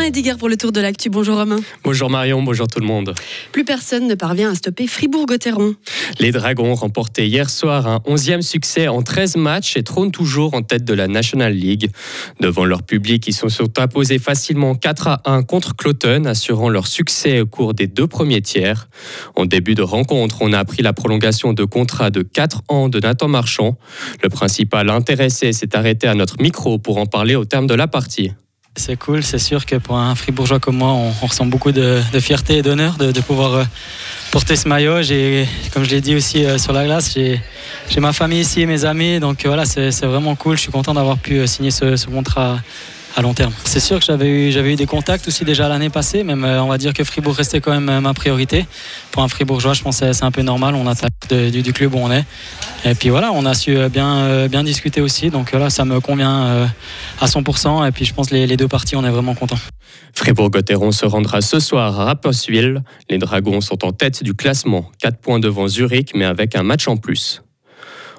Romain Ediger pour le tour de l'actu. Bonjour Romain. Bonjour Marion, bonjour tout le monde. Plus personne ne parvient à stopper Fribourg-Gotteron. Les Dragons remportaient hier soir un 11e succès en 13 matchs et trônent toujours en tête de la National League. Devant leur public, ils se sont imposés facilement 4 à 1 contre Cloton, assurant leur succès au cours des deux premiers tiers. En début de rencontre, on a appris la prolongation de contrat de 4 ans de Nathan Marchand. Le principal intéressé s'est arrêté à notre micro pour en parler au terme de la partie. C'est cool, c'est sûr que pour un fribourgeois comme moi, on, ressent beaucoup de, fierté et d'honneur de, pouvoir euh, porter ce maillot. Comme je l'ai dit aussi euh, sur la glace, j'ai ma famille ici, mes amis, donc voilà, c'est vraiment cool. Je suis content d'avoir pu euh, signer ce contrat à long terme. C'est sûr que j'avais eu, des contacts aussi déjà l'année passée, même euh, on va dire que Fribourg restait quand même euh, ma priorité. Pour un Fribourgeois, je pense que c'est un peu normal, on attaque du, club où on est. Et puis voilà, on a su euh, bien, discuter aussi, donc là ça me convient à 100%, et puis je pense les, les deux parties, on est vraiment contents. Fribourg-Gotteron se rendra ce soir à Rapperswil. Les Dragons sont en tête du classement, 4 points devant Zurich, mais avec un match en plus.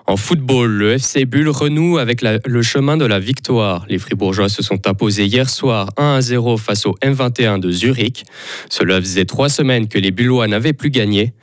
En football, le FC Bulle renoue avec le chemin de la victoire. Les Fribourgeois se sont imposés hier soir 1 à 0 face au M21 de Zurich. Cela faisait trois semaines que les Bullois n'avaient plus gagné.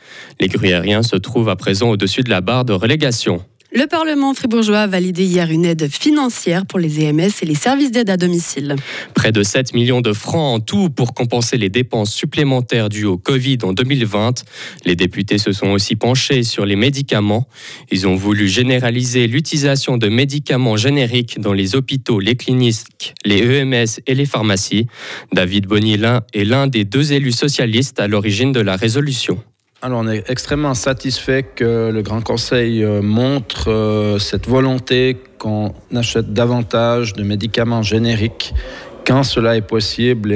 Les Gruyériens se trouvent à présent au-dessus de la barre de relégation. Le Parlement fribourgeois a validé hier une aide financière pour les EMS et les services d'aide à domicile. Près de 7 millions de francs en tout pour compenser les dépenses supplémentaires dues au Covid en 2020. Les députés se sont aussi penchés sur les médicaments. Ils ont voulu généraliser l'utilisation de médicaments génériques dans les hôpitaux, les cliniques, les EMS et les pharmacies. David Bonilin est l'un des deux élus socialistes à l'origine de la résolution. Alors on est extrêmement satisfait que le Grand Conseil euh, montre euh, cette volonté qu'on achète davantage de médicaments génériques quand cela est possible.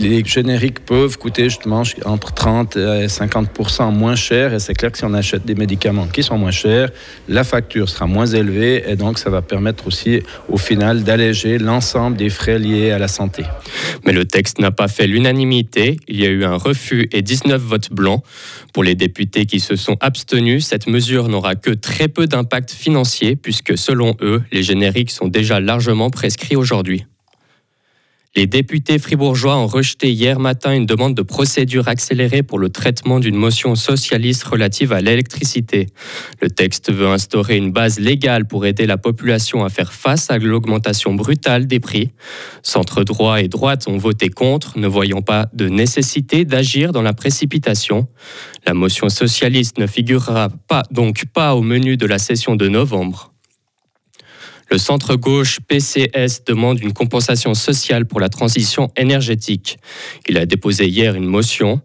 les génériques peuvent coûter justement entre 30 et 50% moins cher. Et c'est clair que si on achète des médicaments qui sont moins chers, la facture sera moins élevée. Et donc, ça va permettre aussi, au final, d'alléger l'ensemble des frais liés à la santé. Mais le texte n'a pas fait l'unanimité. Il y a eu un refus et 19 votes blancs. Pour les députés qui se sont abstenus, cette mesure n'aura que très peu d'impact financier puisque selon eux, les génériques sont déjà largement prescrits aujourd'hui. Les députés fribourgeois ont rejeté hier matin une demande de procédure accélérée pour le traitement d'une motion socialiste relative à l'électricité. Le texte veut instaurer une base légale pour aider la population à faire face à l'augmentation brutale des prix. Centre droit et droite ont voté contre, ne voyant pas de nécessité d'agir dans la précipitation. La motion socialiste ne figurera donc pas au menu de la session de novembre. Le centre-gauche PCS demande une compensation sociale pour la transition énergétique. Il a déposé hier une motion.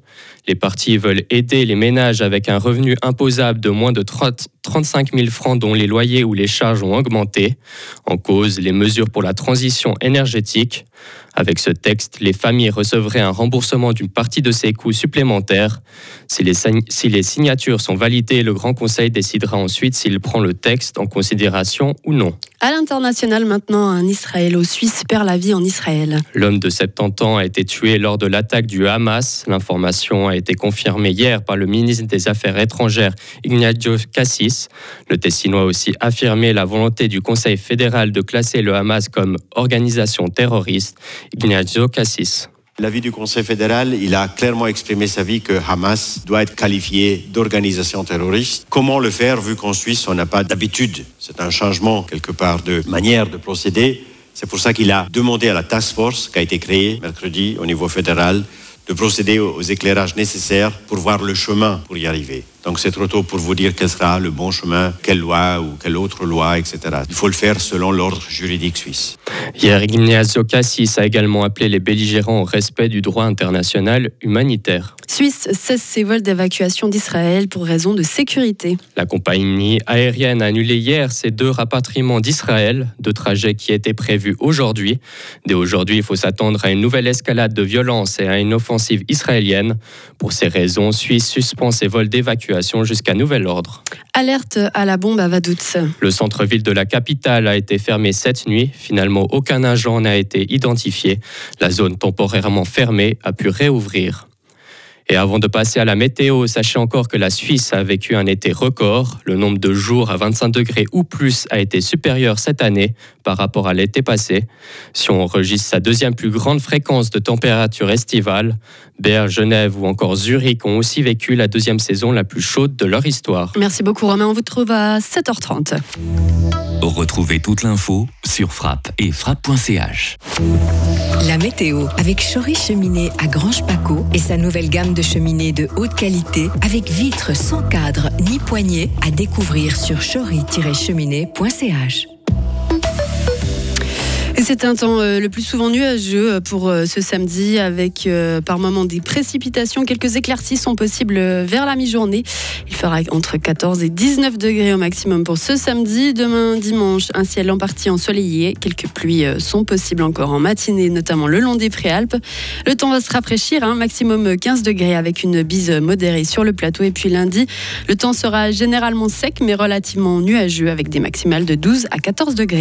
Les partis veulent aider les ménages avec un revenu imposable de moins de 35 000 francs dont les loyers ou les charges ont augmenté. En cause, les mesures pour la transition énergétique. Avec ce texte, les familles recevraient un remboursement d'une partie de ces coûts supplémentaires. Si les, si les signatures sont validées, le Grand Conseil décidera ensuite s'il prend le texte en considération ou non. À l'international maintenant, un Israélo-Suisse perd la vie en Israël. L'homme de 70 ans a été tué lors de l'attaque du Hamas. L'information a été confirmée hier par le ministre des Affaires étrangères Ignacio Cassis. Le Tessinois a aussi affirmé la volonté du Conseil fédéral de classer le Hamas comme organisation terroriste. L'avis du Conseil fédéral, il a clairement exprimé sa vie que Hamas doit être qualifié d'organisation terroriste. Comment le faire vu qu'en Suisse, on n'a pas d'habitude? C'est un changement quelque part de manière de procéder. C'est pour ça qu'il a demandé à la task force qui a été créée mercredi au niveau fédéral de procéder aux éclairages nécessaires pour voir le chemin pour y arriver. Donc c'est trop tôt pour vous dire quel sera le bon chemin, quelle loi ou quelle autre loi, etc. Il faut le faire selon l'ordre juridique suisse. Hier, Ignazio Cassis a également appelé les belligérants au respect du droit international humanitaire. Suisse cesse ses vols d'évacuation d'Israël pour raison de sécurité. La compagnie aérienne a annulé hier ses deux rapatriements d'Israël, deux trajets qui étaient prévus aujourd'hui. Dès aujourd'hui, il faut s'attendre à une nouvelle escalade de violence et à une offensive israélienne. Pour ces raisons, Suisse suspend ses vols d'évacuation jusqu'à nouvel ordre. Alerte à la bombe à Vaduz. Le centre-ville de la capitale a été fermé cette nuit. Finalement, aucun agent n'a été identifié. La zone temporairement fermée a pu réouvrir. Et avant de passer à la météo, sachez encore que la Suisse a vécu un été record. Le nombre de jours à 25 degrés ou plus a été supérieur cette année par rapport à l'été passé. Si on enregistre sa deuxième plus grande fréquence de température estivale, Berne, Genève ou encore Zurich ont aussi vécu la deuxième saison la plus chaude de leur histoire. Merci beaucoup Romain, on vous trouve à 7h30. Retrouvez toute l'info sur frappe et frappe.ch. La météo avec Chory Cheminée à Grange Paco et sa nouvelle gamme de cheminées de haute qualité avec vitres sans cadre ni poignée à découvrir sur chory-cheminée.ch. C'est un temps euh, le plus souvent nuageux euh, pour euh, ce samedi avec par moments des précipitations. Quelques éclaircies sont possibles vers la mi-journée. Il fera entre 14 et 19 degrés au maximum pour ce samedi. Demain dimanche, un ciel en partie ensoleillé. Quelques pluies sont possibles encore en matinée, notamment le long des préalpes. Le temps va se rafraîchir, hein, maximum 15 degrés avec une bise modérée sur le plateau. Et puis lundi, le temps sera généralement sec mais relativement nuageux avec des maximales de 12 à 14 degrés.